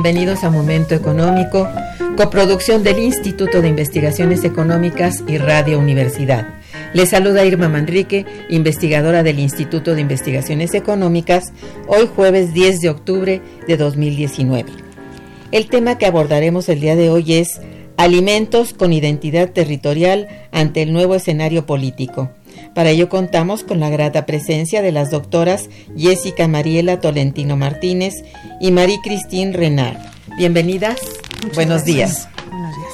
Bienvenidos a Momento Económico, coproducción del Instituto de Investigaciones Económicas y Radio Universidad. Les saluda Irma Manrique, investigadora del Instituto de Investigaciones Económicas, hoy jueves 10 de octubre de 2019. El tema que abordaremos el día de hoy es Alimentos con identidad territorial ante el nuevo escenario político. Para ello contamos con la grata presencia de las doctoras Jessica Mariela Tolentino Martínez y Marie Christine Renard. Bienvenidas. Buenos días. Buenos días.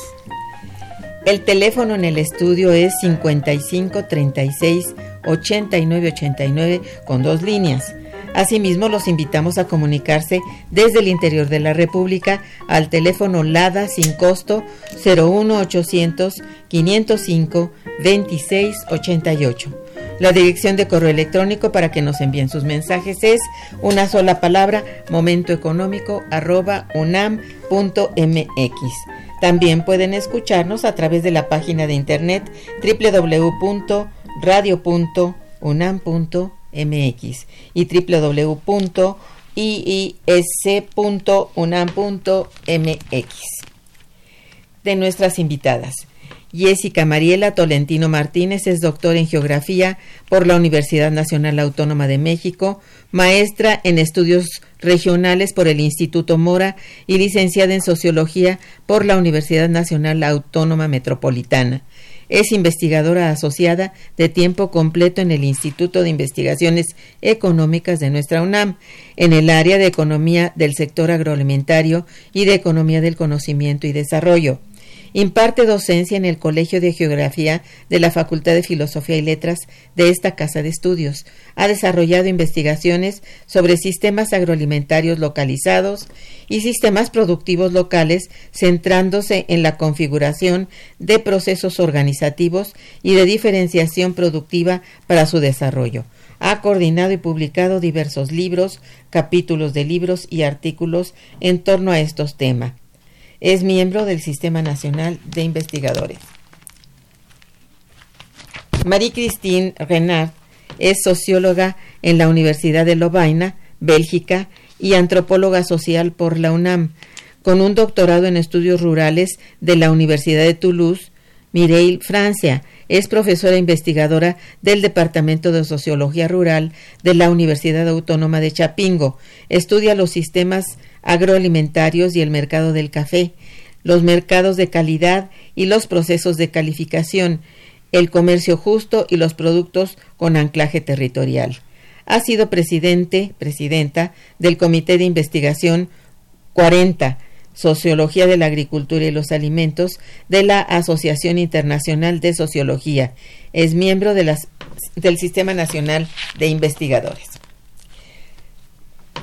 El teléfono en el estudio es 55 36 89 89 con dos líneas. Asimismo, los invitamos a comunicarse desde el interior de la República al teléfono LADA sin costo 01800 505 2688. La dirección de correo electrónico para que nos envíen sus mensajes es una sola palabra momentoeconómico arroba unam.mx. También pueden escucharnos a través de la página de internet www.radio.unam.mx mx y www.iis.unam.mx. De nuestras invitadas. Jessica Mariela Tolentino Martínez es doctora en Geografía por la Universidad Nacional Autónoma de México, maestra en estudios regionales por el Instituto Mora y licenciada en Sociología por la Universidad Nacional Autónoma Metropolitana. Es investigadora asociada de tiempo completo en el Instituto de Investigaciones Económicas de nuestra UNAM, en el área de Economía del sector agroalimentario y de Economía del Conocimiento y Desarrollo. Imparte docencia en el Colegio de Geografía de la Facultad de Filosofía y Letras de esta Casa de Estudios. Ha desarrollado investigaciones sobre sistemas agroalimentarios localizados y sistemas productivos locales, centrándose en la configuración de procesos organizativos y de diferenciación productiva para su desarrollo. Ha coordinado y publicado diversos libros, capítulos de libros y artículos en torno a estos temas es miembro del Sistema Nacional de Investigadores. Marie-Christine Renard es socióloga en la Universidad de Lovaina, Bélgica, y antropóloga social por la UNAM, con un doctorado en estudios rurales de la Universidad de Toulouse, Mireille, Francia. Es profesora investigadora del Departamento de Sociología Rural de la Universidad Autónoma de Chapingo. Estudia los sistemas agroalimentarios y el mercado del café, los mercados de calidad y los procesos de calificación, el comercio justo y los productos con anclaje territorial. Ha sido presidente, presidenta del Comité de Investigación 40, Sociología de la Agricultura y los Alimentos, de la Asociación Internacional de Sociología. Es miembro del Sistema Nacional de Investigadores.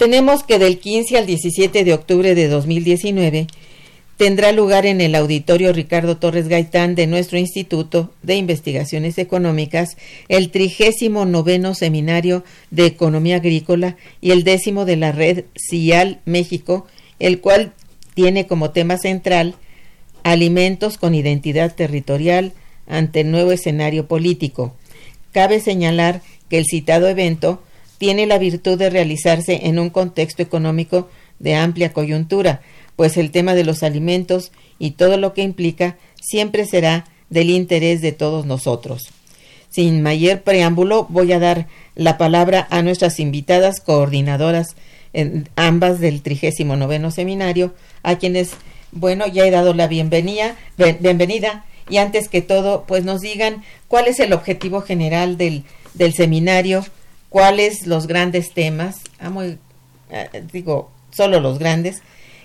Tenemos que del 15 al 17 de octubre de 2019 tendrá lugar en el auditorio Ricardo Torres Gaitán de nuestro Instituto de Investigaciones Económicas el trigésimo noveno seminario de Economía Agrícola y el décimo de la red CIAL México, el cual tiene como tema central alimentos con identidad territorial ante el nuevo escenario político. Cabe señalar que el citado evento tiene la virtud de realizarse en un contexto económico de amplia coyuntura, pues el tema de los alimentos y todo lo que implica siempre será del interés de todos nosotros. Sin mayor preámbulo, voy a dar la palabra a nuestras invitadas coordinadoras, ambas del 39 seminario, a quienes, bueno, ya he dado la bienvenida, bienvenida y antes que todo, pues nos digan cuál es el objetivo general del, del seminario, cuáles los grandes temas, ah, eh, digo, solo los grandes,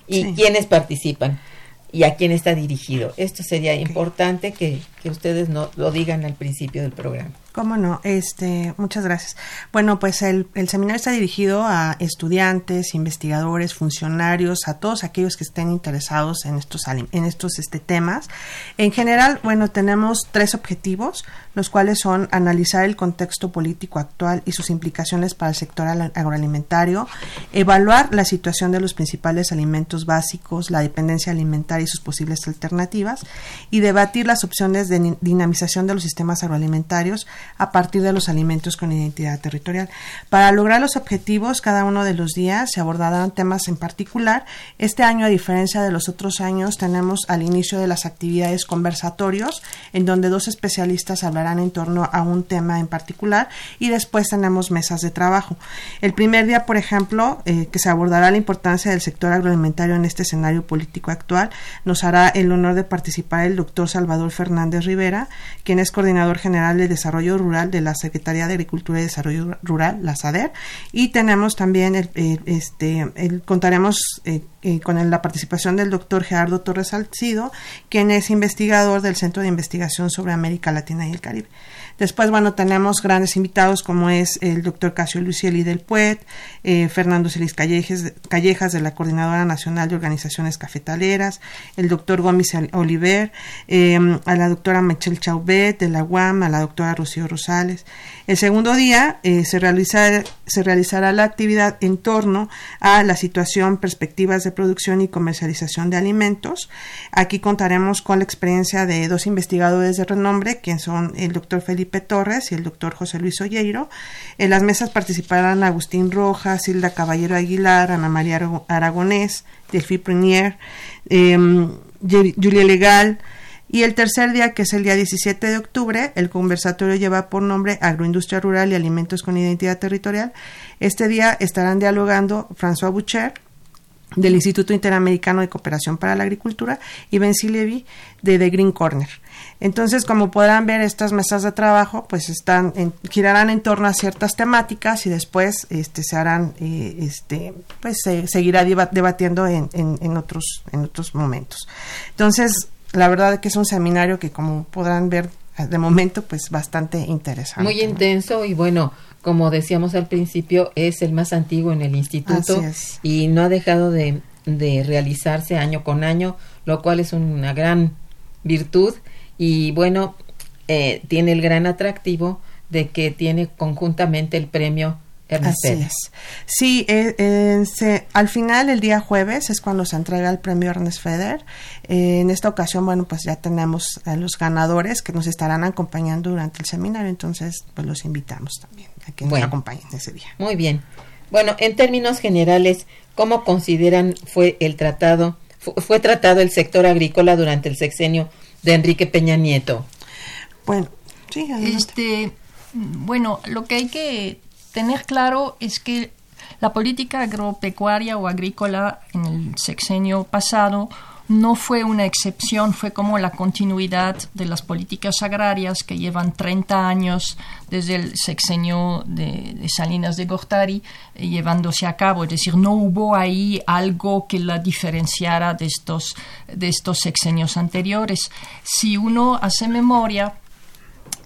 y quiénes participan y a quién está dirigido. Esto sería importante que, que ustedes no, lo digan al principio del programa. Cómo no, este, muchas gracias. Bueno, pues el, el, seminario está dirigido a estudiantes, investigadores, funcionarios, a todos aquellos que estén interesados en estos, en estos este, temas. En general, bueno, tenemos tres objetivos, los cuales son analizar el contexto político actual y sus implicaciones para el sector agroalimentario, evaluar la situación de los principales alimentos básicos, la dependencia alimentaria y sus posibles alternativas, y debatir las opciones de dinamización de los sistemas agroalimentarios a partir de los alimentos con identidad territorial. Para lograr los objetivos, cada uno de los días se abordarán temas en particular. Este año, a diferencia de los otros años, tenemos al inicio de las actividades conversatorios, en donde dos especialistas hablarán en torno a un tema en particular, y después tenemos mesas de trabajo. El primer día, por ejemplo, eh, que se abordará la importancia del sector agroalimentario en este escenario político actual, nos hará el honor de participar el doctor Salvador Fernández Rivera, quien es coordinador general de desarrollo Rural de la Secretaría de Agricultura y Desarrollo Rural, la SADER, y tenemos también, el, este, contaremos eh, con la participación del doctor Gerardo Torres Salcido, quien es investigador del Centro de Investigación sobre América Latina y el Caribe. Después, bueno, tenemos grandes invitados como es el doctor Casio Lucieli del PUET, eh, Fernando Celis Callejas, de la Coordinadora Nacional de Organizaciones Cafetaleras, el doctor Gómez Oliver, eh, a la doctora Michelle Chauvet de la UAM, a la doctora Rocío Rosales. El segundo día eh, se, se realizará la actividad en torno a la situación, perspectivas de producción y comercialización de alimentos. Aquí contaremos con la experiencia de dos investigadores de renombre, quienes son el doctor Felipe Torres y el doctor José Luis Olleiro. En las mesas participarán Agustín Rojas, Hilda Caballero Aguilar, Ana María Aragonés, Delphi Prunier, em, Julia Legal, y el tercer día, que es el día 17 de octubre, el conversatorio lleva por nombre Agroindustria Rural y Alimentos con Identidad Territorial. Este día estarán dialogando François Boucher, del Instituto Interamericano de Cooperación para la Agricultura, y Ben Levy de The Green Corner. Entonces, como podrán ver, estas mesas de trabajo pues girarán en torno a ciertas temáticas y después este, se harán, eh, este, pues se seguirá debatiendo en, en, otros, en otros momentos. Entonces, la verdad es que es un seminario que como podrán ver de momento pues bastante interesante. Muy intenso y bueno, como decíamos al principio, es el más antiguo en el instituto y no ha dejado de, de realizarse año con año, lo cual es una gran virtud y bueno, eh, tiene el gran atractivo de que tiene conjuntamente el premio Así es. Sí, eh, eh, al final, el día jueves, es cuando se entrega el premio Ernest Feder. en esta ocasión, bueno, pues ya tenemos a los ganadores que nos estarán acompañando durante el seminario, entonces pues los invitamos también a que nos acompañen ese día. Muy bien. Bueno, en términos generales, ¿cómo consideran fue el tratado, fue tratado el sector agrícola durante el sexenio de Enrique Peña Nieto. Bueno, sí, este, bueno, lo que hay que tener claro es que la política agropecuaria o agrícola en el sexenio pasado no fue una excepción, fue como la continuidad de las políticas agrarias que llevan 30 años desde el sexenio de, Salinas de Gortari eh, llevándose a cabo. Es decir, no hubo ahí algo que la diferenciara de estos, de estos sexenios anteriores. Si uno hace memoria,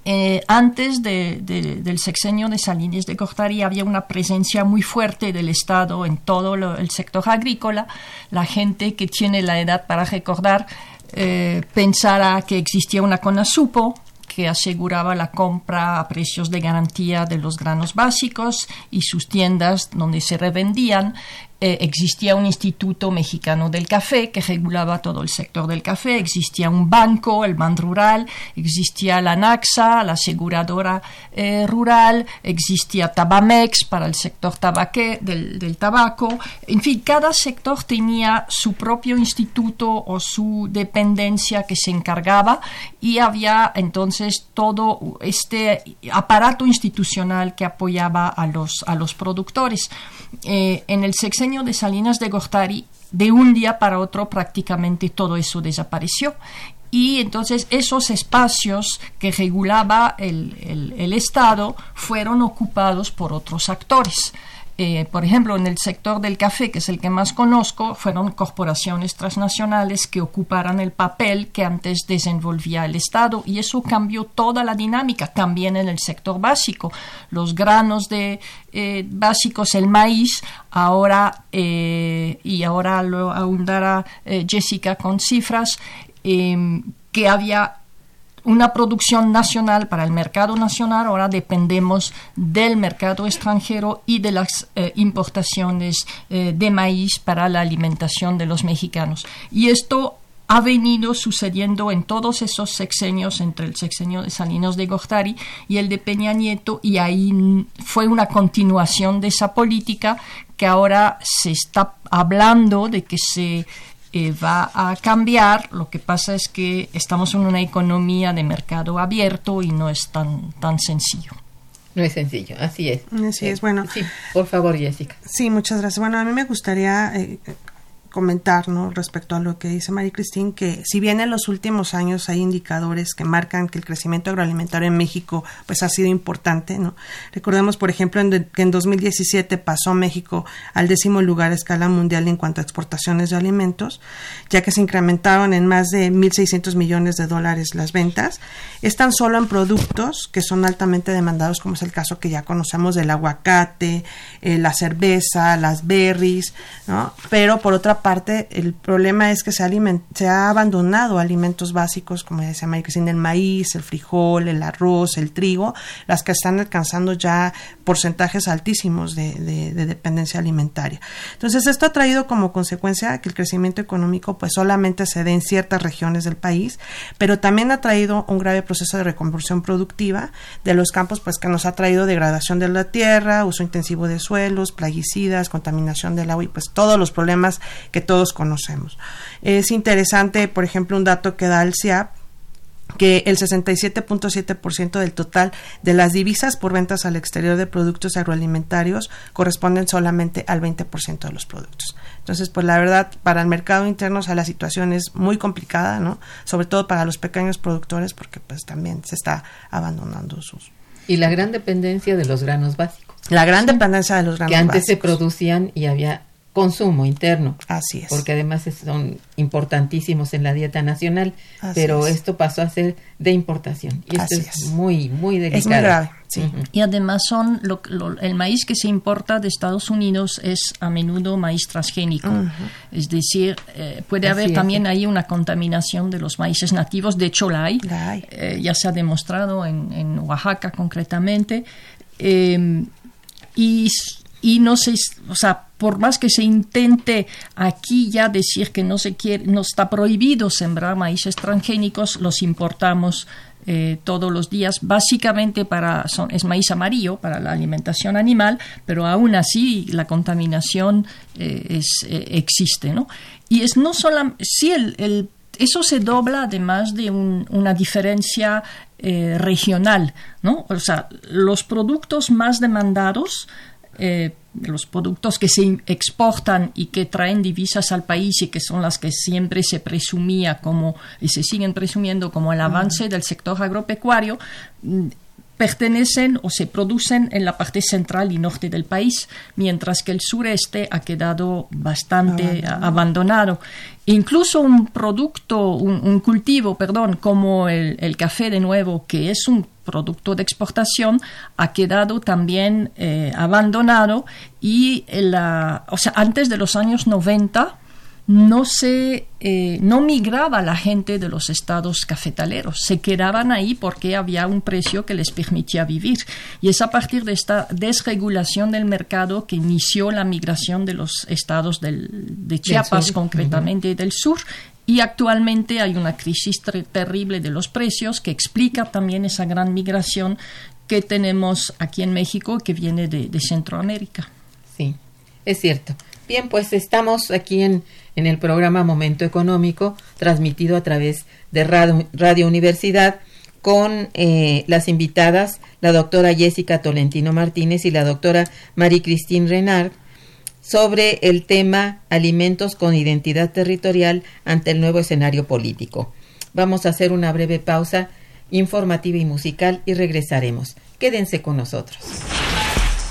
eh, antes del sexenio de Salinas de Gortari había una presencia muy fuerte del Estado en todo el sector agrícola. La gente que tiene la edad para recordar eh, pensará que existía una CONASUPO, que aseguraba la compra a precios de garantía de los granos básicos y sus tiendas donde se revendían eh, existía un Instituto Mexicano del Café que regulaba todo el sector del café, existía un banco, el BAN Rural, existía la NAXA, la aseguradora eh, rural, existía Tabamex para el sector tabaque, del, tabaco, en fin, cada sector tenía su propio instituto o su dependencia que se encargaba y había entonces todo este aparato institucional que apoyaba a los, a los productores. Eh, en el sexenio de Salinas de Gortari, de un día para otro prácticamente todo eso desapareció. Y entonces esos espacios que regulaba el Estado fueron ocupados por otros actores. Eh, por ejemplo, en el sector del café, que es el que más conozco, fueron corporaciones transnacionales que ocuparan el papel que antes desenvolvía el Estado y eso cambió toda la dinámica, también en el sector básico. Los granos de, eh, básicos, el maíz, ahora, eh, y ahora lo ahondará Jessica con cifras, que había una producción nacional para el mercado nacional, ahora dependemos del mercado extranjero y de las eh, importaciones eh, de maíz para la alimentación de los mexicanos. Y esto ha venido sucediendo en todos esos sexenios, entre el sexenio de Salinas de Gortari y el de Peña Nieto, y ahí fue una continuación de esa política que ahora se está hablando de que se eh, va a cambiar. Lo que pasa es que estamos en una economía de mercado abierto y no es tan, tan sencillo. No es sencillo, así es. Así es, bueno. Sí, por favor, Jessica. Sí, muchas gracias. Bueno, a mí me gustaría eh, comentar ¿no? respecto a lo que dice María Cristín, que si bien en los últimos años hay indicadores que marcan que el crecimiento agroalimentario en México pues ha sido importante, ¿no? recordemos por ejemplo que en 2017 pasó México al décimo lugar a escala mundial en cuanto a exportaciones de alimentos, ya que se incrementaron en más de 1.600 millones de dólares las ventas, es tan solo en productos que son altamente demandados, como es el caso que ya conocemos del aguacate, eh, la cerveza, las berries, ¿no? pero por otra parte, el problema es que se, se ha abandonado alimentos básicos, como decía María el maíz, el frijol, el arroz, el trigo, las que están alcanzando ya porcentajes altísimos de, dependencia alimentaria. Entonces, esto ha traído como consecuencia que el crecimiento económico pues solamente se dé en ciertas regiones del país, pero también ha traído un grave proceso de reconversión productiva de los campos pues que nos ha traído degradación de la tierra, uso intensivo de suelos, plaguicidas, contaminación del agua y pues todos los problemas que todos conocemos. Es interesante, por ejemplo, un dato que da el CIAP, que el 67.7% del total de las divisas por ventas al exterior de productos agroalimentarios corresponden solamente al 20% de los productos. Entonces, pues la verdad, para el mercado interno, o la situación es muy complicada, ¿no? Sobre todo para los pequeños productores, porque pues también se está abandonando sus... Y la gran dependencia de los granos básicos. La gran dependencia de los granos básicos. Que antes se producían y había consumo interno. Así es. Porque además son importantísimos en la dieta nacional, pero esto pasó a ser de importación. Y esto es, muy, muy delicado. Es muy grave, sí. Y además son el maíz que se importa de Estados Unidos es a menudo maíz transgénico. Es decir, eh, puede haber también ahí una contaminación de los maíces nativos. De hecho, la hay. Eh, ya se ha demostrado en, en Oaxaca concretamente. Eh, y y no se, o sea, por más que se intente aquí ya decir que no se quiere, no está prohibido sembrar maíces transgénicos, los importamos eh, todos los días, básicamente para es maíz amarillo para la alimentación animal, pero aún así la contaminación eh, es, eh, existe, ¿no? Y es no solo, sí el, eso se dobla además de una diferencia regional, ¿no? O sea, los productos más demandados los productos que se exportan y que traen divisas al país y que son las que siempre se presumía como y se siguen presumiendo como el avance del sector agropecuario mm, pertenecen o se producen en la parte central y norte del país, mientras que el sureste ha quedado bastante abandonado. Incluso un producto, un, cultivo, perdón, como el, café de nuevo, que es un producto de exportación, ha quedado también eh, abandonado y la, o sea, antes de los años 90 no se eh, no migraba la gente de los estados cafetaleros, se quedaban ahí porque había un precio que les permitía vivir. Y es a partir de esta desregulación del mercado que inició la migración de los estados de Chiapas, concretamente del sur, y actualmente hay una crisis terrible de los precios que explica también esa gran migración que tenemos aquí en México que viene de, de Centroamérica. Sí, es cierto. Bien, pues estamos aquí en en el programa Momento Económico, transmitido a través de Radio, Universidad, con eh, las invitadas, la doctora Jessica Tolentino Martínez y la doctora Marie Christine Renard, sobre el tema alimentos con identidad territorial ante el nuevo escenario político. Vamos a hacer una breve pausa informativa y musical y regresaremos. Quédense con nosotros.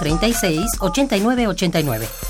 36 89 89.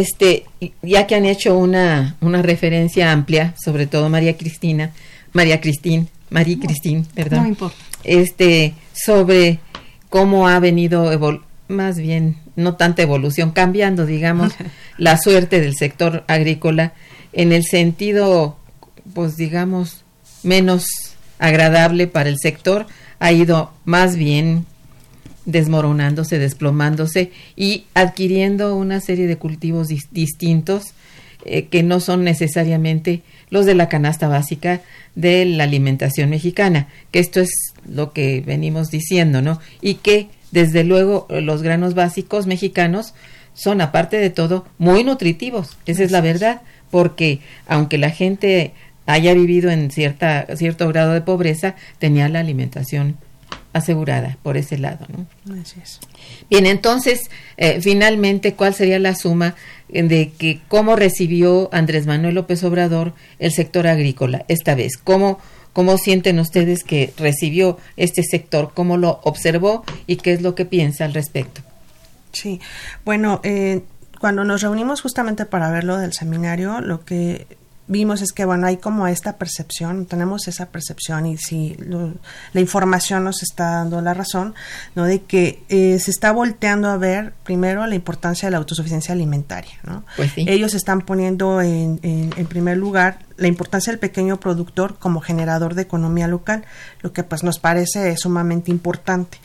Este, ya que han hecho una, una referencia amplia, sobre todo María Cristina, María Cristín, María Cristín, perdón. No importa. Este, sobre cómo ha venido, más bien, no tanta evolución, cambiando, digamos, la suerte del sector agrícola en el sentido, pues digamos, menos agradable para el sector, ha ido más bien desmoronándose, desplomándose y adquiriendo una serie de cultivos distintos eh, que no son necesariamente los de la canasta básica de la alimentación mexicana, que esto es lo que venimos diciendo, ¿no? Y que desde luego los granos básicos mexicanos son, aparte de todo, muy nutritivos, esa es la verdad, porque aunque la gente haya vivido en cierta, cierto grado de pobreza, tenía la alimentación asegurada por ese lado. ¿no? Bien, entonces, eh, finalmente, ¿cuál sería la suma de que cómo recibió Andrés Manuel López Obrador el sector agrícola esta vez? ¿Cómo, cómo sienten ustedes que recibió este sector? ¿Cómo lo observó y qué es lo que piensa al respecto? Sí, bueno, eh, cuando nos reunimos justamente para verlo del seminario, lo que vimos es que, bueno, hay como esta percepción, tenemos esa percepción y si la información nos está dando la razón, ¿no? De que eh, se está volteando a ver primero la importancia de la autosuficiencia alimentaria, ¿no? Pues Ellos están poniendo en, en, primer lugar la importancia del pequeño productor como generador de economía local, lo que pues nos parece sumamente importante.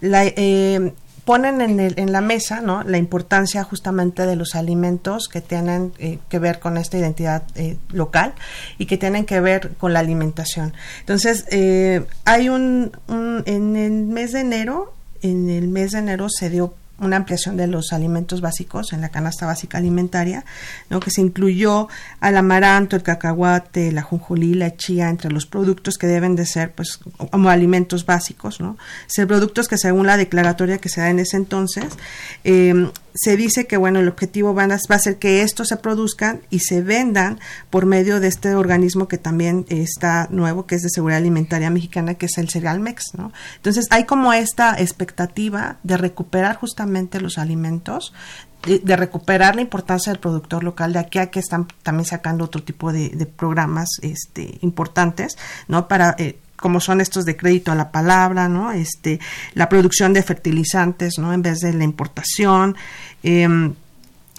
La, eh, ponen en, el, en la mesa ¿no? la importancia justamente de los alimentos que tienen eh, que ver con esta identidad eh, local y que tienen que ver con la alimentación. Entonces, eh, hay un, un, en el mes de enero, en el mes de enero se dio una ampliación de los alimentos básicos en la canasta básica alimentaria, ¿no? que se incluyó al amaranto, el cacahuate, la jonjolí, la chía entre los productos que deben de ser pues como alimentos básicos, ¿no? Ser productos que según la declaratoria que se da en ese entonces eh, se dice que bueno el objetivo va a, ser que estos se produzcan y se vendan por medio de este organismo que también está nuevo que es de seguridad alimentaria mexicana que es el Cerealmex no entonces hay como esta expectativa de recuperar justamente los alimentos de, recuperar la importancia del productor local de aquí a que están también sacando otro tipo de, programas este importantes no para eh, como son estos de crédito a la palabra, ¿no? Este, la producción de fertilizantes, ¿no? En vez de la importación. Em,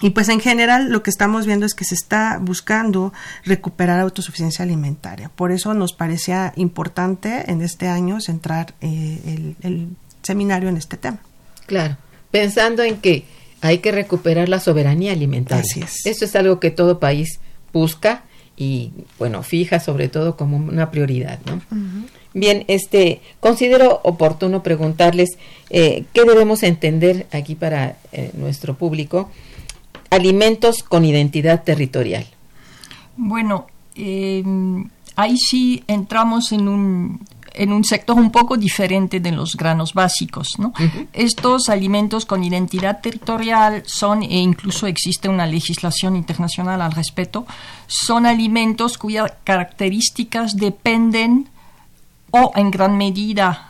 y pues en general lo que estamos viendo es que se está buscando recuperar autosuficiencia alimentaria. Por eso nos parecía importante en este año centrar eh, el, seminario en este tema. Claro, pensando en que hay que recuperar la soberanía alimentaria. Así es. Eso es algo que todo país busca y bueno, fija sobre todo como una prioridad, ¿no? Bien, este, considero oportuno preguntarles eh, qué debemos entender aquí para eh, nuestro público, alimentos con identidad territorial. Bueno, eh, ahí sí entramos en un en un sector un poco diferente de los granos básicos. ¿no? Estos alimentos con identidad territorial son, e incluso existe una legislación internacional al respecto, son alimentos cuyas características dependen o en gran medida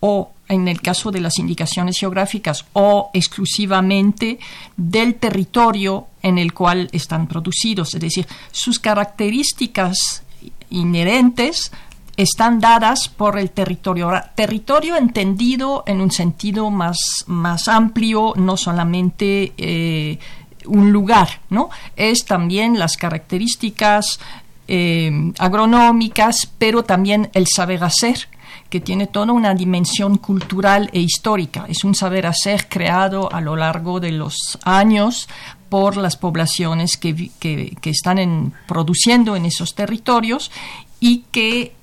o en el caso de las indicaciones geográficas o exclusivamente del territorio en el cual están producidos, es decir, sus características inherentes están dadas por el territorio. territorio entendido en un sentido más, más amplio, no solamente eh, un lugar, ¿no? Es también las características eh, agronómicas, pero también el saber hacer que tiene toda una dimensión cultural e histórica. Es un saber hacer creado a lo largo de los años por las poblaciones que, que, que están produciendo en esos territorios y que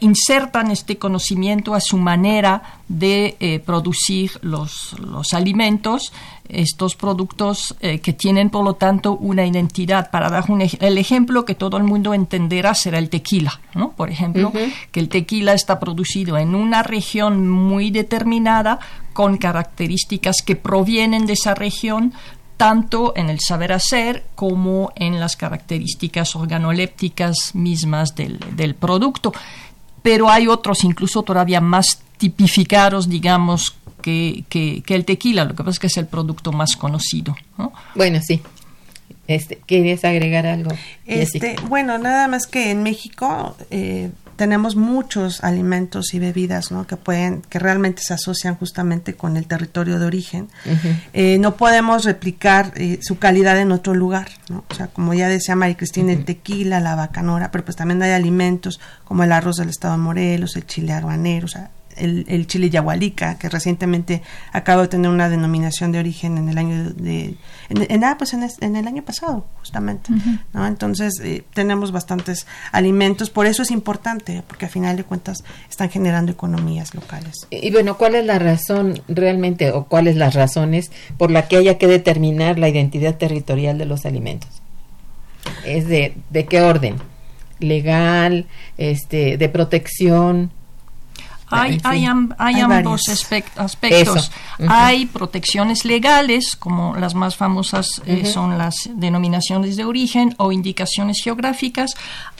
insertan este conocimiento a su manera de eh, producir los, los, alimentos, estos productos eh, que tienen por lo tanto una identidad. Para dar un, el ejemplo que todo el mundo entenderá será el tequila, ¿no? Por ejemplo, que el tequila está producido en una región muy determinada con características que provienen de esa región, tanto en el saber hacer como en las características organolépticas mismas del, producto. Pero hay otros incluso todavía más tipificados, digamos, que, el tequila. Lo que pasa es que es el producto más conocido. Bueno, sí. Este, ¿Quieres agregar algo? Este, bueno, nada más que en México eh, tenemos muchos alimentos y bebidas ¿no? que pueden que realmente se asocian justamente con el territorio de origen eh, no podemos replicar eh, su calidad en otro lugar ¿no? o sea como ya decía María Cristina el tequila la bacanora pero pues también hay alimentos como el arroz del estado de Morelos el chile habanero o sea el, chile yahualica, que recientemente acaba de tener una denominación de origen en el año de, en, ah, pues en, el año pasado, justamente. ¿no? Entonces, eh, tenemos bastantes alimentos, por eso es importante, porque a final de cuentas están generando economías locales. Y, bueno, ¿cuál es la razón realmente, o cuáles las razones por la que haya que determinar la identidad territorial de los alimentos? ¿Es de, de qué orden? ¿Legal? este ¿De protección? Hay, hay, ambos aspectos. Hay protecciones legales, como las más famosas eh, son las denominaciones de origen o indicaciones geográficas.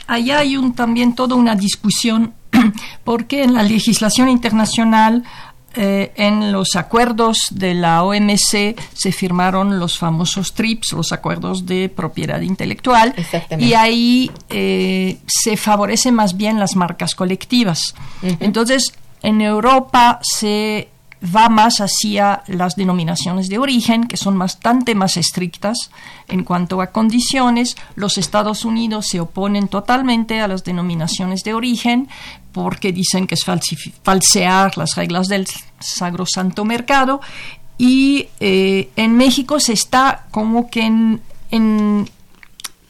Allá hay un, también toda una discusión porque en la legislación internacional eh, en los acuerdos de la OMC se firmaron los famosos TRIPS, los acuerdos de propiedad intelectual, y ahí eh, se favorecen más bien las marcas colectivas. Entonces, en Europa se va más hacia las denominaciones de origen, que son bastante más estrictas en cuanto a condiciones. Los Estados Unidos se oponen totalmente a las denominaciones de origen porque dicen que es falsear las reglas del sacrosanto mercado. Y eh, en México se está como que en, en,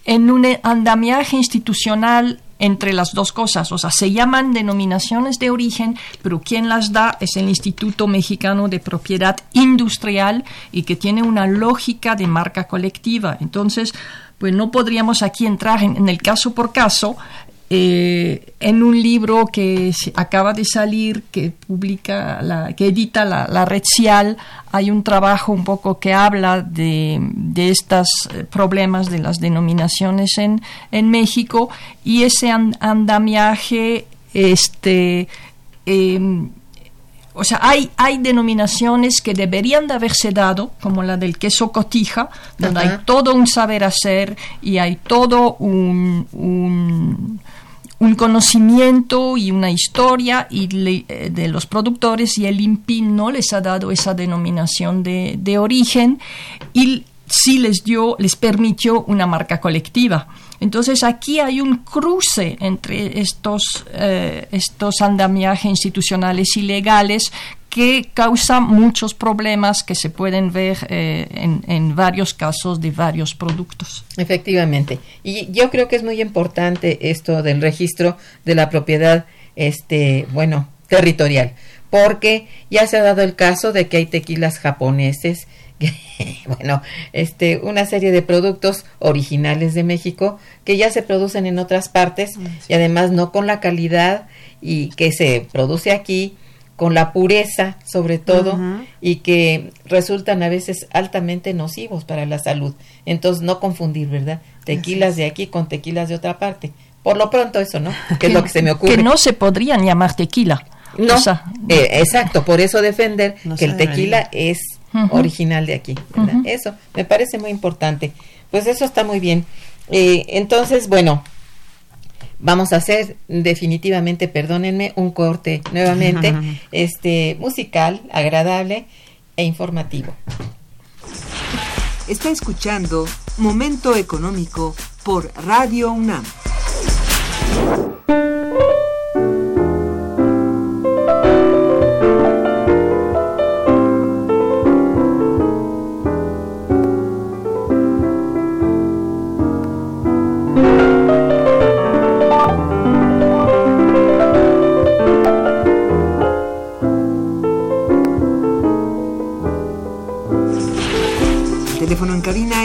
en un andamiaje institucional entre las dos cosas. O sea, se llaman denominaciones de origen, pero quien las da es el Instituto Mexicano de Propiedad Industrial y que tiene una lógica de marca colectiva. Entonces, pues no podríamos aquí entrar en el caso por caso, eh, en un libro que acaba de salir, que publica, la, que edita la, la Red Cial, hay un trabajo un poco que habla de, de estos eh, problemas de las denominaciones en, en México y ese andamiaje, este, em, o sea, hay, hay denominaciones que deberían de haberse dado, como la del queso cotija, donde hay todo un saber hacer y hay todo un un conocimiento y una historia y eh, de los productores y el INPI no les ha dado esa denominación de, de origen y sí les dio, les permitió una marca colectiva. Entonces aquí hay un cruce entre estos, eh, estos andamiajes institucionales y legales que causa muchos problemas que se pueden ver eh, en, en, varios casos de varios productos. Efectivamente. Y yo creo que es muy importante esto del registro de la propiedad, este, bueno, territorial, porque ya se ha dado el caso de que hay tequilas japoneses bueno, este, una serie de productos originales de México que ya se producen en otras partes y además no con la calidad y que se produce aquí con la pureza sobre todo y que resultan a veces altamente nocivos para la salud. Entonces no confundir, ¿verdad? Tequilas de aquí con tequilas de otra parte. Por lo pronto eso, ¿no? Que es lo que se me ocurre. Que no se podrían llamar tequila. No, eh, exacto, por eso defender que el tequila es original de aquí. ¿verdad? Eso me parece muy importante. Pues eso está muy bien. Eh, entonces, bueno, vamos a hacer definitivamente, perdónenme, un corte nuevamente, este musical, agradable e informativo. Está escuchando Momento Económico por Radio UNAM.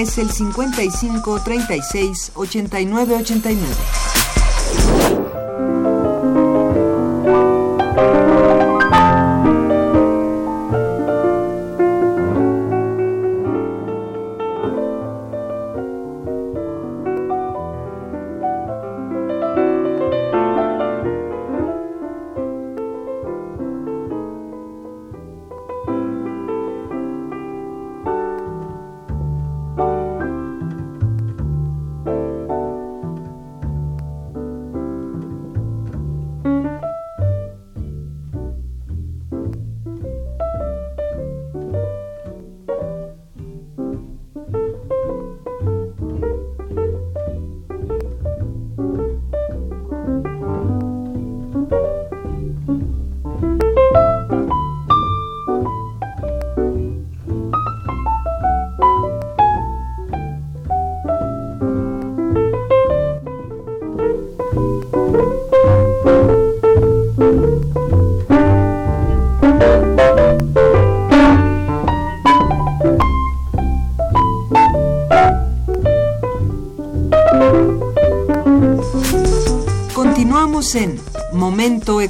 Es el 55 36 89 89.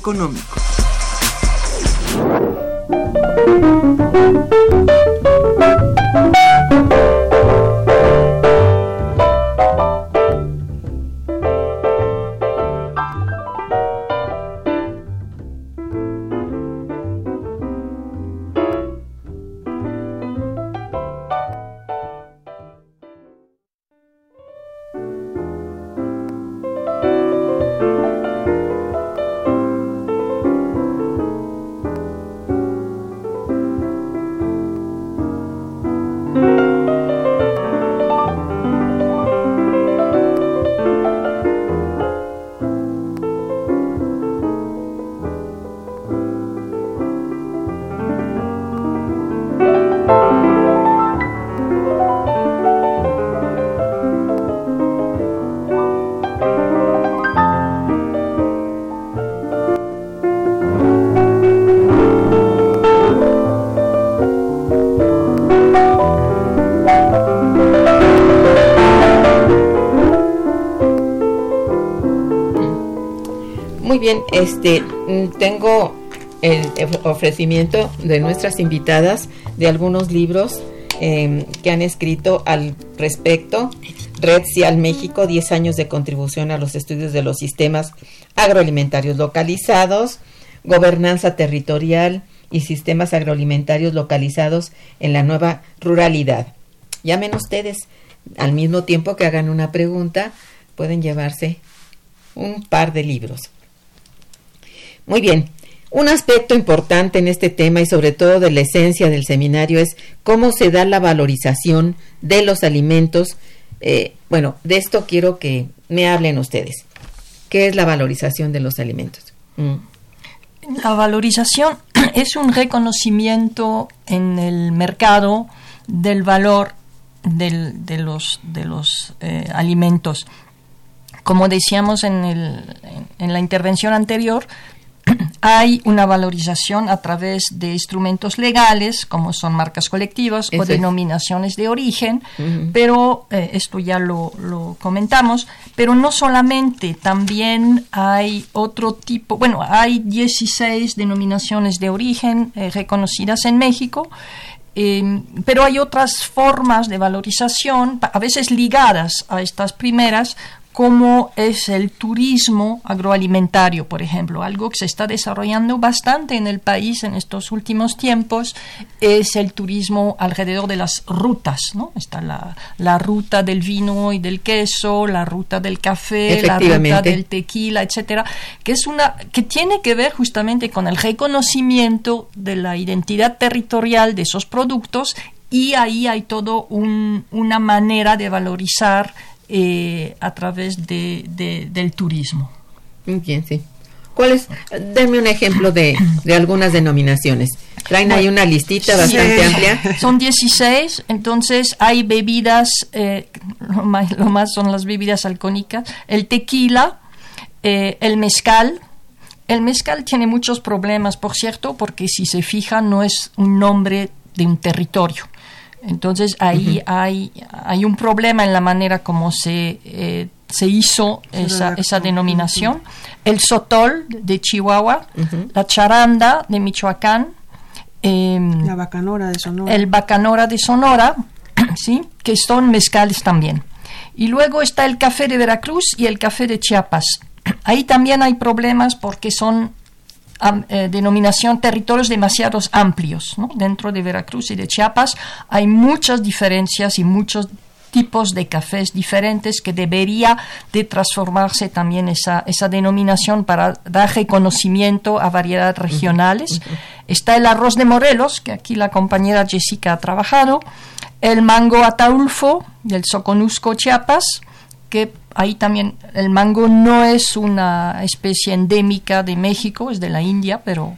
Momento bien, este mm, tengo el ofrecimiento de nuestras invitadas de algunos libros eh, que han escrito al respecto. Red Cial México, 10 años de contribución a los estudios de los sistemas agroalimentarios localizados, gobernanza territorial y sistemas agroalimentarios localizados en la nueva ruralidad. Llamen ustedes, al mismo tiempo que hagan una pregunta, pueden llevarse un par de libros. Muy bien, un aspecto importante en este tema y sobre todo de la esencia del seminario es cómo se da la valorización de los alimentos. Eh, bueno, de esto quiero que me hablen ustedes. ¿Qué es la valorización de los alimentos? Mm. La valorización es un reconocimiento en el mercado del valor del, de los, de los eh, alimentos. Como decíamos en, el, en la intervención anterior, hay una valorización a través de instrumentos legales, como son marcas colectivas o denominaciones de origen, pero eh, esto ya lo, comentamos, pero no solamente, también hay otro tipo, bueno, hay 16 denominaciones de origen eh, reconocidas en México, em, pero hay otras formas de valorización, a veces ligadas a estas primeras, como es el turismo agroalimentario, por ejemplo. Algo que se está desarrollando bastante en el país en estos últimos tiempos es el turismo alrededor de las rutas, ¿no? Está la, la ruta del vino y del queso, la ruta del café, la ruta del tequila, etcétera, que es una que tiene que ver justamente con el reconocimiento de la identidad territorial de esos productos y ahí hay todo un, una manera de valorizar eh, a través de, del turismo. Bien, sí. ¿Cuál es? Denme un ejemplo de, algunas denominaciones. Traen ahí una listita bastante amplia. Son 16, entonces hay bebidas, eh, lo, más, son las bebidas alcohólicas, el tequila, eh, el mezcal. El mezcal tiene muchos problemas, por cierto, porque si se fija no es un nombre de un territorio. Entonces ahí hay, hay un problema en la manera como se, eh, se hizo esa, esa denominación. El sotol de Chihuahua, la charanda de Michoacán, em, la bacanora de Sonora. El bacanora de Sonora, ¿sí? que son mezcales también. Y luego está el café de Veracruz y el café de Chiapas. Ahí también hay problemas porque son eh, denominación territorios demasiados amplios. Dentro de Veracruz y de Chiapas hay muchas diferencias y muchos tipos de cafés diferentes que debería de transformarse también esa, esa denominación para dar reconocimiento a variedades regionales. Está el arroz de Morelos, que aquí la compañera Jessica ha trabajado, el mango ataulfo del Soconusco Chiapas, que ahí también el mango no es una especie endémica de México, es de la India, pero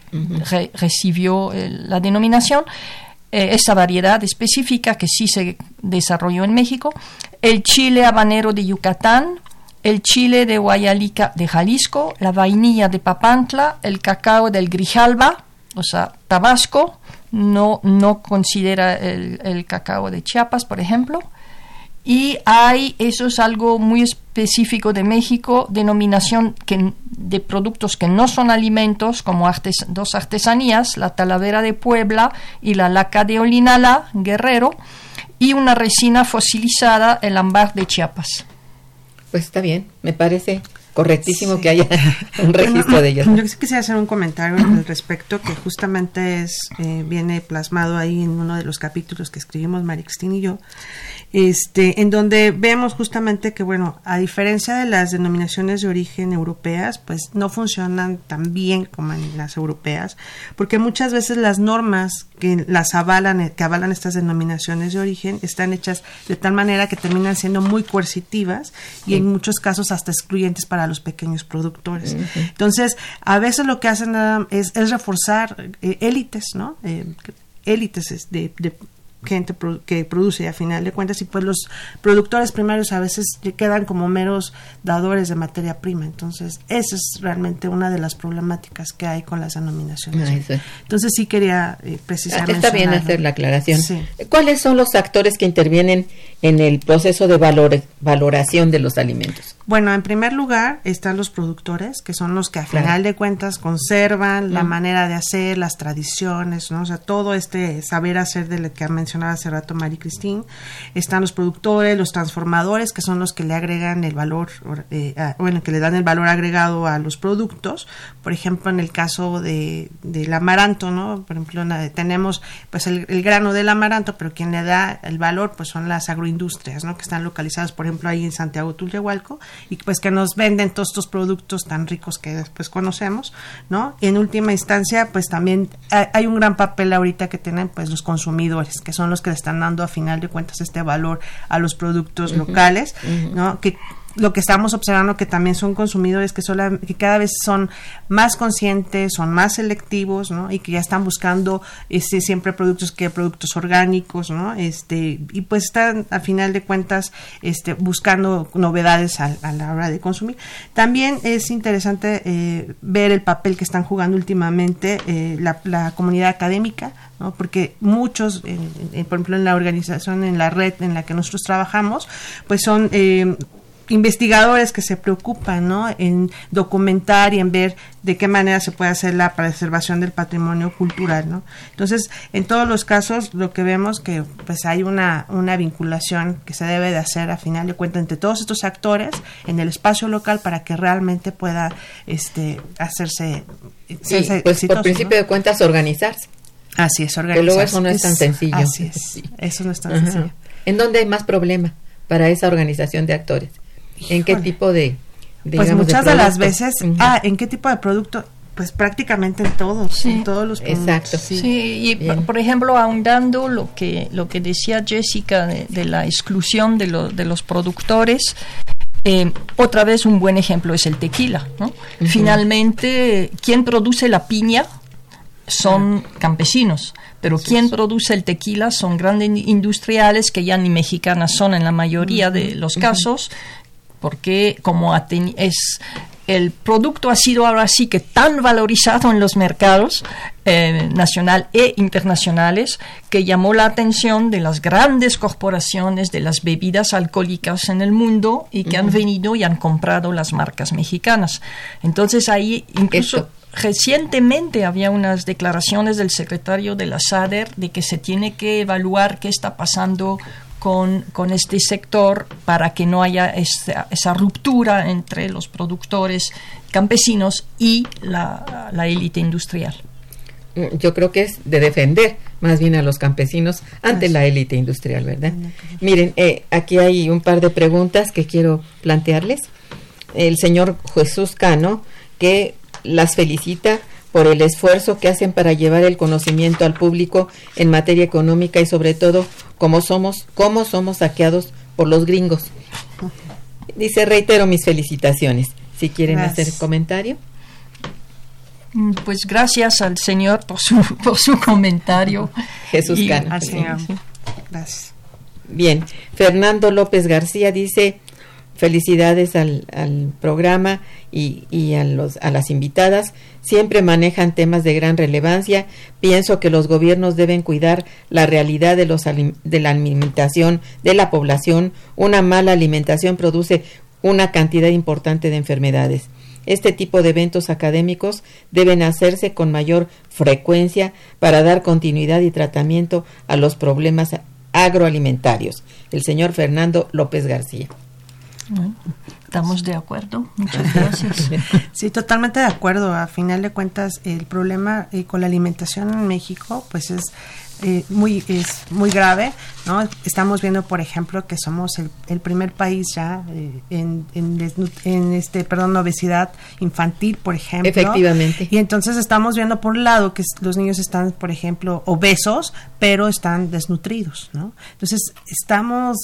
recibió eh, la denominación. Eh, esa variedad específica que sí se desarrolló en México. El chile habanero de Yucatán, el chile de Guayalica de Jalisco, la vainilla de Papantla, el cacao del Grijalba, o sea, Tabasco, no, no considera el, el cacao de Chiapas, por ejemplo y hay, eso es algo muy específico de México, denominación que, de productos que no son alimentos, como dos artesanías, la talavera de Puebla y la laca de Olinala, Guerrero, y una resina fosilizada, el ámbar de Chiapas. Pues está bien, me parece correctísimo que haya un registro de ellos. Yo quisiera hacer un comentario al respecto que justamente es eh, viene plasmado ahí en uno de los capítulos que escribimos Marixtín y yo, este, en donde vemos justamente que, bueno, a diferencia de las denominaciones de origen europeas, pues no funcionan tan bien como en las europeas, porque muchas veces las normas que las avalan, que avalan estas denominaciones de origen, están hechas de tal manera que terminan siendo muy coercitivas y en muchos casos hasta excluyentes para los pequeños productores. Entonces, a veces lo que hacen es, reforzar eh, élites, ¿no? Eh, élites de, de, gente que produce a final de cuentas y pues los productores primarios a veces quedan como meros dadores de materia prima. Entonces esa es realmente una de las problemáticas que hay con las denominaciones. Ah, entonces sí quería eh, precisar está bien hacer la aclaración. Cuáles son los actores que intervienen en el proceso de valor, valoración de los alimentos bueno, en primer lugar están los productores, que son los que a final de cuentas conservan la manera de hacer, las tradiciones, ¿no? O sea, todo este saber hacer de lo que mencionaba hace rato Mari Cristín. Están los productores, los transformadores, que son los que le agregan el valor, eh, bueno, que le dan el valor agregado a los productos. Por ejemplo, en el caso de, del amaranto, ¿no? Por ejemplo, tenemos pues el, grano del amaranto, pero quien le da el valor pues son las agroindustrias, ¿no? Que están localizadas, por ejemplo, ahí en Santiago Tultehualco y pues que nos venden todos estos productos tan ricos que después conocemos, ¿no? Y en última instancia, pues también hay un gran papel ahorita que tienen pues los consumidores, que son los que le están dando a final de cuentas este valor a los productos locales, ¿no? Que lo que estamos observando que también son consumidores que, que cada vez son más conscientes, son más selectivos, ¿no? Y que ya están buscando este, siempre productos que productos orgánicos, ¿no? Este, y pues están a final de cuentas este, buscando novedades a, la hora de consumir. También es interesante eh, ver el papel que están jugando últimamente eh, la, comunidad académica, ¿no? porque muchos, por ejemplo, en la organización, en la red en la que nosotros trabajamos, pues son eh, investigadores que se preocupan ¿no? en documentar y en ver de qué manera se puede hacer la preservación del patrimonio cultural. ¿no? Entonces, en todos los casos, lo que vemos que pues hay una, una vinculación que se debe de hacer a final de cuentas entre todos estos actores en el espacio local para que realmente pueda este, hacerse, sí, pues por principio de cuentas organizarse. Así es, organizarse. Pero luego eso no es tan sencillo. Así es, eso no es tan sencillo. ¿En dónde hay más problema para esa organización de actores? ¿En qué tipo de, pues muchas de, las veces, ah, ¿en qué tipo de producto? Pues prácticamente en todos, en todos los productos. Exacto. Sí, y por, ejemplo, ahondando lo que, lo que decía Jessica de, la exclusión de, de los productores, eh, otra vez un buen ejemplo es el tequila. ¿no? Finalmente, ¿quién produce la piña? Son ah. campesinos pero quien produce el tequila son grandes industriales que ya ni mexicanas son en la mayoría de los casos, porque como es el producto ha sido ahora sí que tan valorizado en los mercados eh, nacional e internacionales que llamó la atención de las grandes corporaciones de las bebidas alcohólicas en el mundo y que han venido y han comprado las marcas mexicanas. Entonces ahí incluso recientemente había unas declaraciones del secretario de la SADER de que se tiene que evaluar qué está pasando con, este sector para que no haya esa, ruptura entre los productores campesinos y la, élite industrial. Mm, yo creo que es de defender más bien a los campesinos ante la élite industrial, ¿verdad? Miren, eh, aquí hay un par de preguntas que quiero plantearles. El señor Jesús Cano, que las felicita por el esfuerzo que hacen para llevar el conocimiento al público en materia económica y sobre todo cómo somos, cómo somos saqueados por los gringos. Dice, reitero mis felicitaciones. Si quieren hacer comentario. Mm, pues gracias al Señor por su, por su comentario. Jesús Al Señor. Gracias. Bien, Fernando López García dice, felicidades al, programa y, a, los, a las invitadas. Siempre manejan temas de gran relevancia. Pienso que los gobiernos deben cuidar la realidad de, los, de la alimentación de la población. Una mala alimentación produce una cantidad importante de enfermedades. Este tipo de eventos académicos deben hacerse con mayor frecuencia para dar continuidad y tratamiento a los problemas agroalimentarios. El señor Fernando López García. Estamos de acuerdo. Muchas gracias. sí, totalmente de acuerdo. A final de cuentas, el problema eh, con la alimentación en México, pues es eh, muy es muy grave, ¿no? Estamos viendo, por ejemplo, que somos el, primer país ya eh, en, en, este, perdón, obesidad infantil, por ejemplo. Efectivamente. Y entonces estamos viendo por un lado que los niños están, por ejemplo, obesos, pero están desnutridos, ¿no? Entonces estamos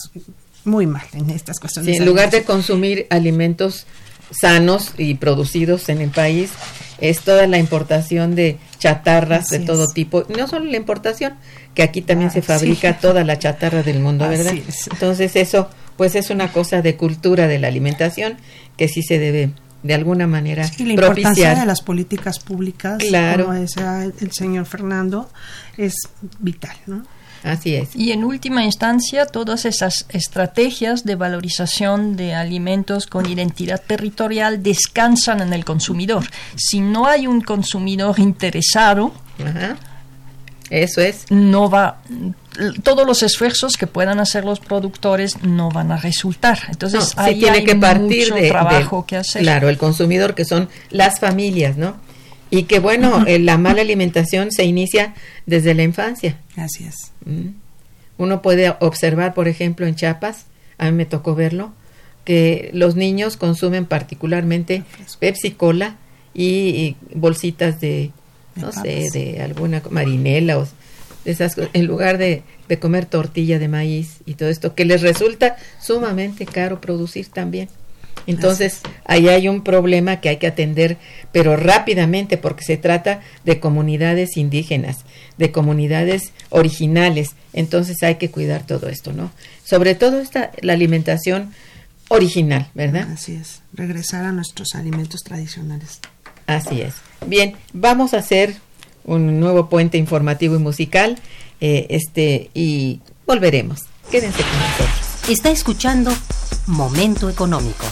muy mal en estas cuestiones. en lugar de consumir alimentos sanos y producidos en el país, es toda la importación de chatarras de todo tipo, no solo la importación, que aquí también se fabrica toda la chatarra del mundo, ¿verdad? Entonces eso pues es una cosa de cultura de la alimentación que sí se debe de alguna manera sí, la importancia de las políticas públicas, claro. como decía el señor Fernando, es vital, ¿no? Así es. Y en última instancia, todas esas estrategias de valorización de alimentos con identidad territorial descansan en el consumidor. Si no hay un consumidor interesado, eso es. No va todos los esfuerzos que puedan hacer los productores no van a resultar. Entonces, ahí tiene que partir de, trabajo que hacer. Claro, el consumidor que son las familias, ¿no? Y que bueno, eh, la mala alimentación se inicia desde la infancia. Así es. Mm. Uno puede observar, por ejemplo, en Chiapas, a mí me tocó verlo, que los niños consumen particularmente Pepsi Cola y, bolsitas de, no sé, de alguna marinela o de esas en lugar de, de comer tortilla de maíz y todo esto, que les resulta sumamente caro producir también. Entonces, ahí hay un problema que hay que atender, pero rápidamente, porque se trata de comunidades indígenas, de comunidades originales. Entonces, hay que cuidar todo esto, ¿no? Sobre todo esta, la alimentación original, ¿verdad? Así es, regresar a nuestros alimentos tradicionales. Así es. Bien, vamos a hacer un nuevo puente informativo y musical, eh, este, y volveremos. Quédense con nosotros. Está escuchando Momento Económico.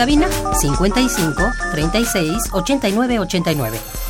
Cabina 55 36 89 89.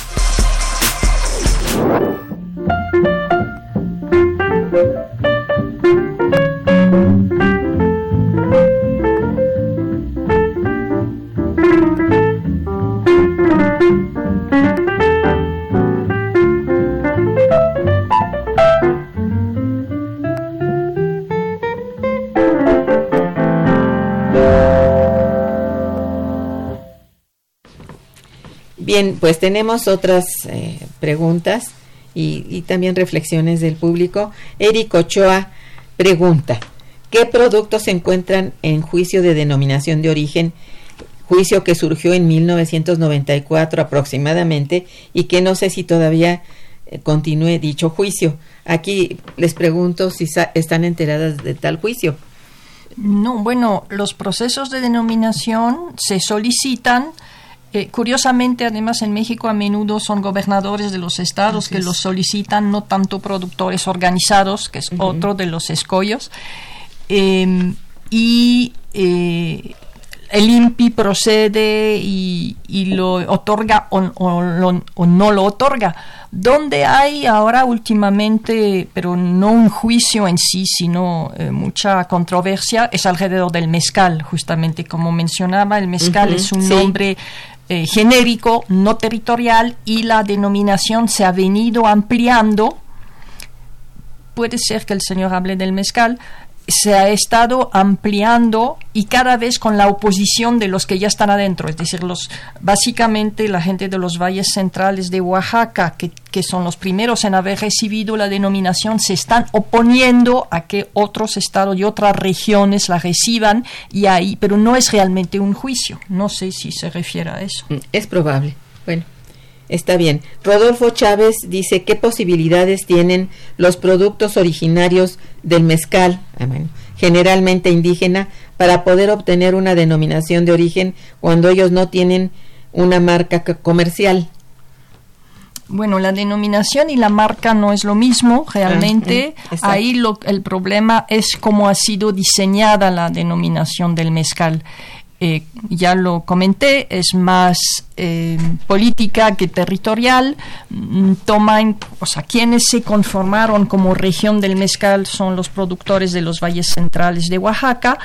Pues tenemos otras eh, preguntas y, y también reflexiones del público. Eric Ochoa pregunta, ¿qué productos se encuentran en juicio de denominación de origen? Juicio que surgió en 1994 aproximadamente y que no sé si todavía eh, continúe dicho juicio. Aquí les pregunto si están enteradas de tal juicio. No, bueno, los procesos de denominación se solicitan. Eh, curiosamente, además, en México a menudo son gobernadores de los estados que los solicitan, no tanto productores organizados, que es otro de los escollos. Eh, y eh, el INPI procede y, y lo otorga o, o lo- o no lo otorga. Donde hay ahora últimamente, pero no un juicio en sí, sino eh, mucha controversia, es alrededor del mezcal, justamente como mencionaba, el mezcal es un sí. nombre eh, genérico, no territorial, y la denominación se ha venido ampliando. Puede ser que el señor hable del mezcal, se ha estado ampliando y cada vez con la oposición de los que ya están adentro, es decir, los básicamente la gente de los valles centrales de Oaxaca, que, que son los primeros en haber recibido la denominación, se están oponiendo a que otros estados y otras regiones la reciban y ahí, pero no es realmente un juicio. No sé si se refiere a eso. Mm, Es probable. Bueno, está bien. Rodolfo Chávez dice, ¿qué posibilidades tienen los productos originarios del mezcal, ah, generalmente indígena, para poder obtener una denominación de origen cuando ellos no tienen una marca co- comercial? Bueno, la denominación y la marca no es lo mismo realmente. Ah, mm, exacto. Ahí lo, el problema es cómo ha sido diseñada la denominación del mezcal. Eh, ya lo comenté, es más eh, política que territorial. Mm, Toma en, o sea, quienes se conformaron como región del mezcal son los productores de los valles centrales de Oaxaca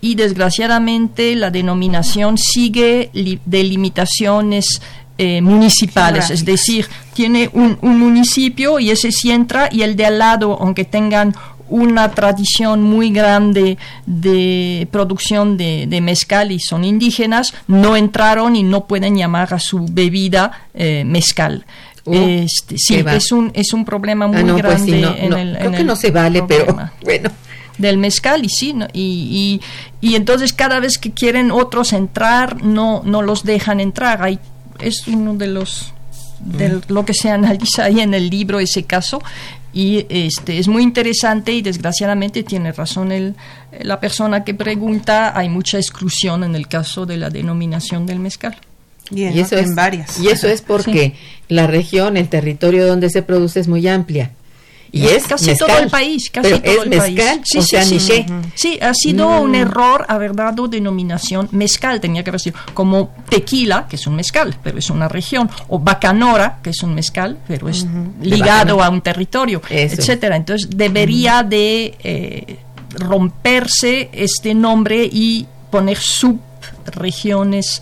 y desgraciadamente la denominación sigue li- delimitaciones eh, municipales, es decir, tiene un, un municipio y ese sí entra y el de al lado, aunque tengan una tradición muy grande de producción de, de mezcal y son indígenas, no entraron y no pueden llamar a su bebida eh, mezcal. Uh, este, sí, es un, es un problema muy Ah, no, pues grande sí, no, en no, el creo en que el no se vale, pero bueno. del mezcal y sí ¿no? y, y, y entonces cada vez que quieren otros entrar no no los dejan entrar Hay, es uno de los de lo que se analiza ahí en el libro ese caso y este es muy interesante y desgraciadamente tiene razón el, la persona que pregunta hay mucha exclusión en el caso de la denominación del mezcal Y en, Y eso, en es, varias. y eso es porque la región, el territorio donde se produce es muy amplia. Y es casi mezcal, todo el país, casi pero todo es el mezcal, país. Sí, o sí, sea, sí, sí. ha sido un error haber dado denominación mezcal, tenía que haber sido como tequila, que es un mezcal, pero es una región, o bacanora, que es un mezcal, pero es ligado a un territorio, Eso. etcétera. Entonces debería de eh, romperse este nombre y poner subregiones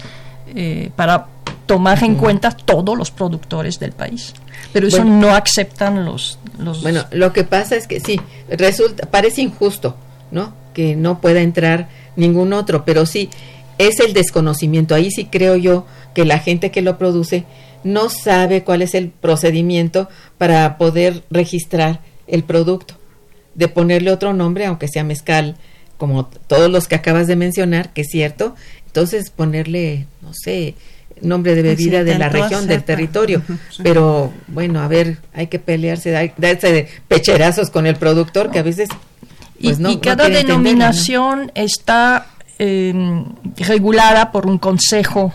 eh, para tomar en cuenta todos los productores del país. Pero eso Bueno. no aceptan los, los Bueno, lo que pasa es que sí, resulta, parece injusto, ¿no? Que no pueda entrar ningún otro, pero sí, es el desconocimiento. Ahí sí creo yo que la gente que lo produce no sabe cuál es el procedimiento para poder registrar el producto, de ponerle otro nombre, aunque sea mezcal, como todos los que acabas de mencionar, que es cierto, entonces ponerle, no sé, nombre de bebida de la región, hacer, del territorio, Sí. pero bueno, a ver, hay que pelearse, hay- darse de pecherazos con el productor, que a veces Y, pues no, y no cada denominación está eh, regulada por un consejo.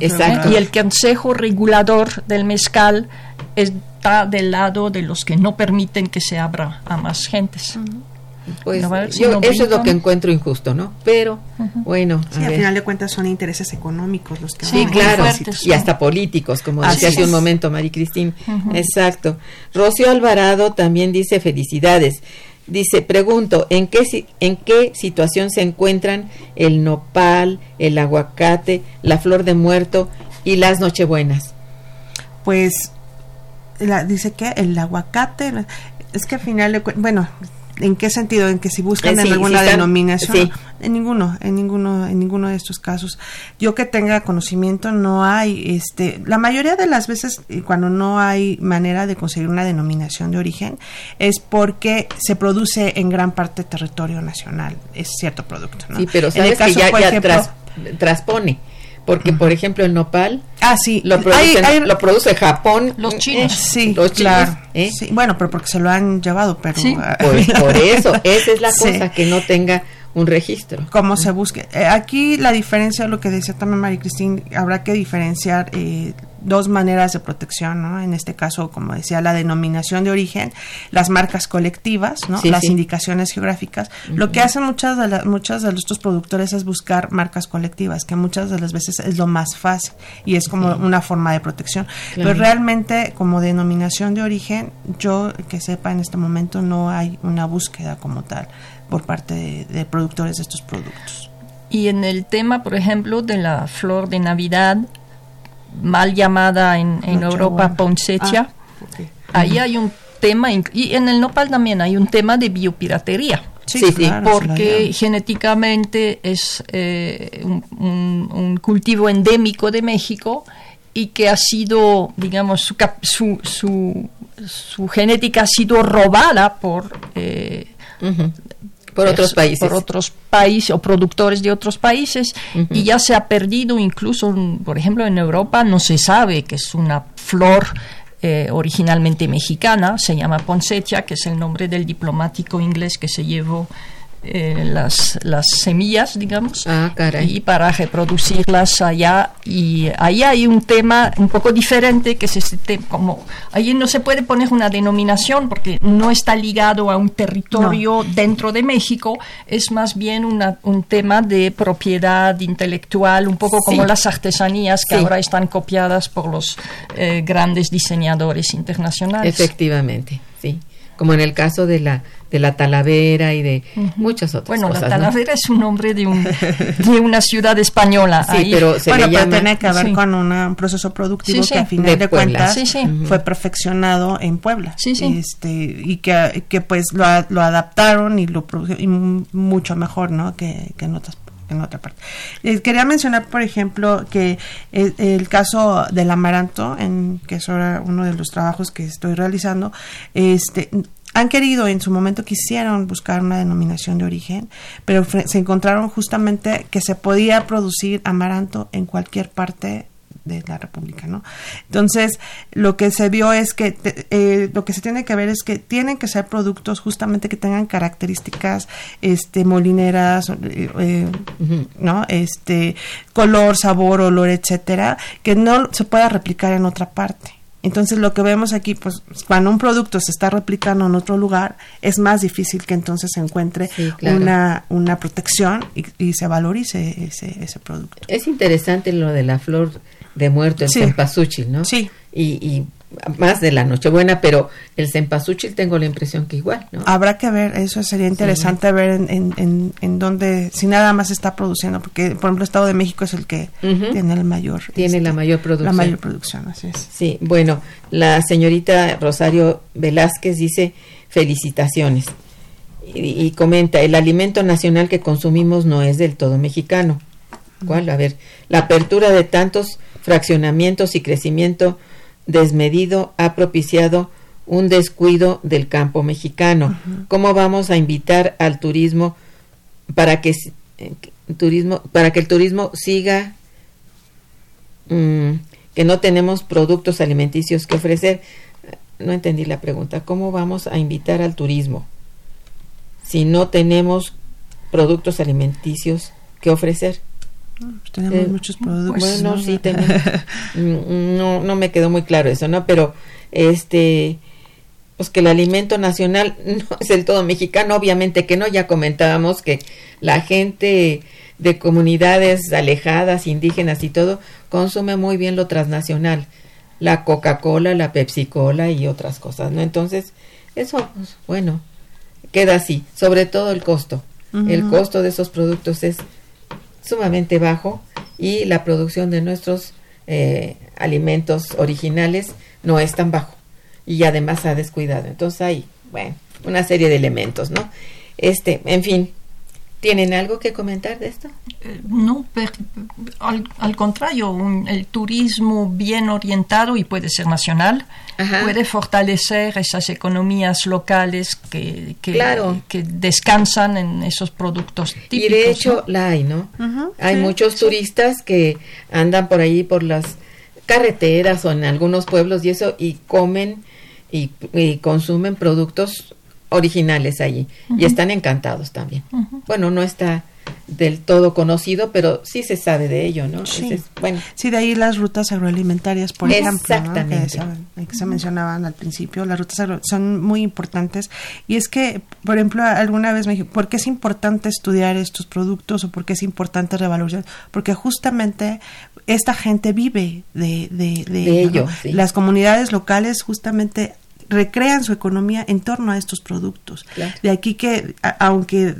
Exacto. Y el consejo regulador del mezcal está del lado de los que no permiten que se abra a más gentes. A si yo, eso es lo que encuentro injusto, ¿no? Pero bueno, a Sí, al ver. final de cuentas son intereses económicos los que Sí, van a claro, fuertes, y sí. hasta políticos, como Así decía hace un momento Mari Cristín. Exacto. Rocío Alvarado también dice felicidades. Dice, pregunto, ¿en qué, si- ¿en qué situación se encuentran el nopal, el aguacate, la flor de muerto y las nochebuenas? pues la- dice que el aguacate es que al final de bueno en qué sentido en que si buscan Eh, en alguna si están- denominación sí. en ninguno en ninguno en ninguno de estos casos yo que tenga conocimiento no hay este la mayoría de las veces cuando no hay manera de conseguir una denominación de origen es porque se produce en gran parte territorio nacional es cierto producto ¿no? Sí, pero En el sabes que caso, ya, por ya ejemplo- tras- transpone. Porque, por ejemplo, el nopal ah sí lo, hay- producen- hay- lo produce Japón. Los eh, chinos. Sí, los chinos, claro. ¿eh? Sí, bueno, pero porque se lo han llevado, pero Sí. ah, Pues por eso, esa es la Sí. cosa, que no tenga un registro. como se busque. Eh, aquí la diferencia, lo que decía también María Cristín, habrá que diferenciar eh, dos maneras de protección, ¿no? En este caso, como decía, la denominación de origen, las marcas colectivas, ¿no? Sí, las sí. indicaciones geográficas. Lo que hacen muchas de la- muchas de estos productores es buscar marcas colectivas, que muchas de las veces es lo más fácil y es como una forma de protección. Claro. Pero realmente, como denominación de origen, yo que sepa en este momento no hay una búsqueda como tal por parte de, de productores de estos productos. Y en el tema, por ejemplo, de la flor de Navidad, mal llamada en, en. Europa poinsettia, Ah, ok. ahí hay un tema, y en el nopal también hay un tema de biopiratería. Sí, sí, claro, porque genéticamente es eh, un, un- un cultivo endémico de México y que ha sido, digamos, su, cap- su, su, su genética ha sido robada por... eh. Por otros países. por otros países o productores de otros países y ya se ha perdido incluso por ejemplo en Europa no se sabe que es una flor eh, originalmente mexicana se llama poinsettia que es el nombre del diplomático inglés que se llevó eh, las, las semillas, digamos, Ah, y para reproducirlas allá. Y ahí hay un tema un poco diferente, que es este tema, como ahí no se puede poner una denominación porque no está ligado a un territorio dentro de México, es más bien una- un tema de propiedad intelectual, un poco como las artesanías que Sí. ahora están copiadas por los eh, grandes diseñadores internacionales. Efectivamente, sí. Como en el caso de la de la talavera y de muchas otras Bueno, cosas. la ¿no? Talavera es un nombre de, un, de una ciudad española. Sí, ahí. pero se bueno, le pero llama tiene que ver sí. con una- un proceso productivo Sí, que a final De de, cuentas fue perfeccionado en Puebla. Sí, sí. Este, y que, que pues lo, lo adaptaron y lo y mu- mucho mejor, ¿no? Que, que en otras en otra parte. Eh, quería mencionar, por ejemplo, que el, el caso del amaranto, en, que es ahora uno de los trabajos que estoy realizando, este, han querido, en su momento quisieron buscar una denominación de origen, pero se encontraron justamente que se podía producir amaranto en cualquier parte de la República, ¿no? Entonces, lo que se vio es que te- eh, lo que se tiene que ver es que tienen que ser productos justamente que tengan características, este, molineras, eh, eh, ¿no? Este, color, sabor, olor, etcétera, que no se pueda replicar en otra parte. Entonces lo que vemos aquí, pues cuando un producto se está replicando en otro lugar, es más difícil que entonces se encuentre Sí, claro. una, una protección y, y se valorice ese, ese producto. Es interesante lo de la flor de muerto, el Sí. cempasúchil, ¿no? Sí. Y, y más de la Nochebuena, pero el cempasúchil tengo la impresión que igual, ¿no? Habrá que ver, eso sería interesante ver en, en, en, en dónde, si nada más está produciendo, porque por ejemplo Estado de México es el que tiene el mayor. Tiene este, la mayor producción. La mayor producción, así es. Sí, bueno, la señorita Rosario Velázquez dice felicitaciones y, y comenta, el alimento nacional que consumimos no es del todo mexicano. ¿Cuál? A ver, la apertura de tantos fraccionamientos y crecimiento desmedido ha propiciado un descuido del campo mexicano. ¿Cómo vamos a invitar al turismo para que eh, turismo para que el turismo siga mm, que no tenemos productos alimenticios que ofrecer? No entendí la pregunta. ¿Cómo vamos a invitar al turismo si no tenemos productos alimenticios que ofrecer? Pues tenemos Eh, muchos productos. Bueno, ¿no? sí, tenemos. Mm, no, no me quedó muy claro eso, ¿no? Pero, este, pues que el alimento nacional no es el todo mexicano, obviamente que no, ya comentábamos que la gente de comunidades alejadas, indígenas y todo, consume muy bien lo transnacional, la Coca-Cola, la Pepsi-Cola y otras cosas, ¿no? Entonces, eso, pues, bueno, queda así, sobre todo el costo. El costo de esos productos es sumamente bajo y la producción de nuestros eh, alimentos originales no es tan bajo y además ha descuidado. Entonces hay, bueno, una serie de elementos, ¿no? Este, en fin, ¿tienen algo que comentar de esto? Eh, no, al, contrario, el turismo bien orientado y puede ser nacional puede fortalecer esas economías locales que, que, descansan en esos productos típicos. Y de hecho la hay, ¿no? hay muchos turistas que andan por ahí por las carreteras o en algunos pueblos y eso y comen y, consumen productos originales allí y están encantados también. Bueno, no está del todo conocido, pero sí se sabe de ello, ¿no? Sí, bueno. sí de ahí las rutas agroalimentarias, por ejemplo, que, se, mencionaban al principio, las rutas son muy importantes. Y es que, por ejemplo, alguna vez me dije, ¿por qué es importante estudiar estos productos o por qué es importante revalorizar? Porque justamente esta gente vive de, de, de, ello. Las comunidades locales justamente recrean su economía en torno a estos productos. De aquí que, aunque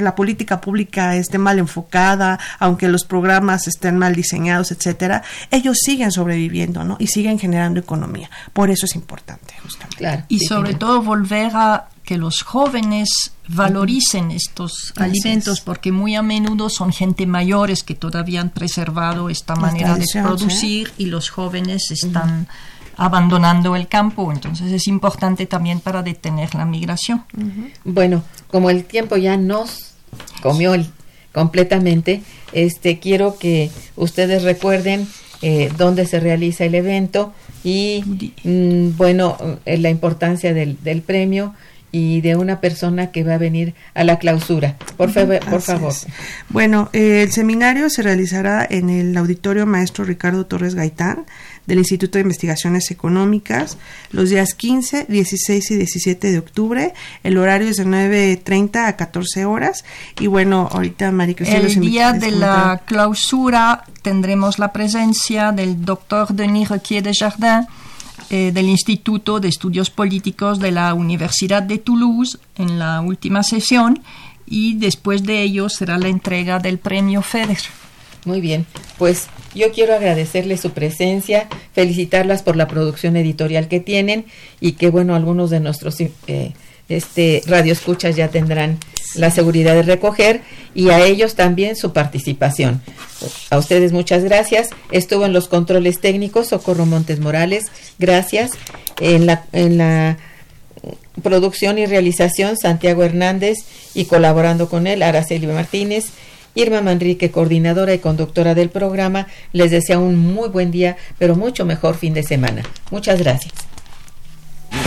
la política pública esté mal enfocada, aunque los programas estén mal diseñados, etcétera, ellos siguen sobreviviendo, ¿no? Y siguen generando economía. Por eso es importante, justamente. y sobre todo volver a que los jóvenes valoricen estos alimentos porque muy a menudo son gente mayores que todavía han preservado esta manera de producir y los jóvenes están abandonando el campo. Entonces es importante también para detener la migración. Bueno como el tiempo ya nos comió completamente este quiero que ustedes recuerden eh, dónde se realiza el evento y mm, bueno eh, la importancia del, del premio y de una persona que va a venir a la clausura. Por, por favor. Bueno, eh, el seminario se realizará en el Auditorio Maestro Ricardo Torres Gaitán del Instituto de Investigaciones Económicas los días 15, 16 y 17 de octubre. El horario es de 9.30 a 14 horas. Y bueno, ahorita María El día de la clausura tendremos la presencia del doctor Denis Requier de Jardin eh, del Instituto de Estudios Políticos de la Universidad de Toulouse en la última sesión y después de ello será la entrega del premio FEDER. Muy bien, pues yo quiero agradecerles su presencia, felicitarlas por la producción editorial que tienen y que bueno, algunos de nuestros eh, este radioescuchas ya tendrán la seguridad de recoger y a ellos también su participación. A ustedes muchas gracias. Estuvo en los controles técnicos Socorro Montes Morales, gracias. En la, en la producción y realización Santiago Hernández y colaborando con él Araceli Martínez. Irma Manrique, coordinadora y conductora del programa, les desea un muy buen día, pero mucho mejor fin de semana. Muchas gracias.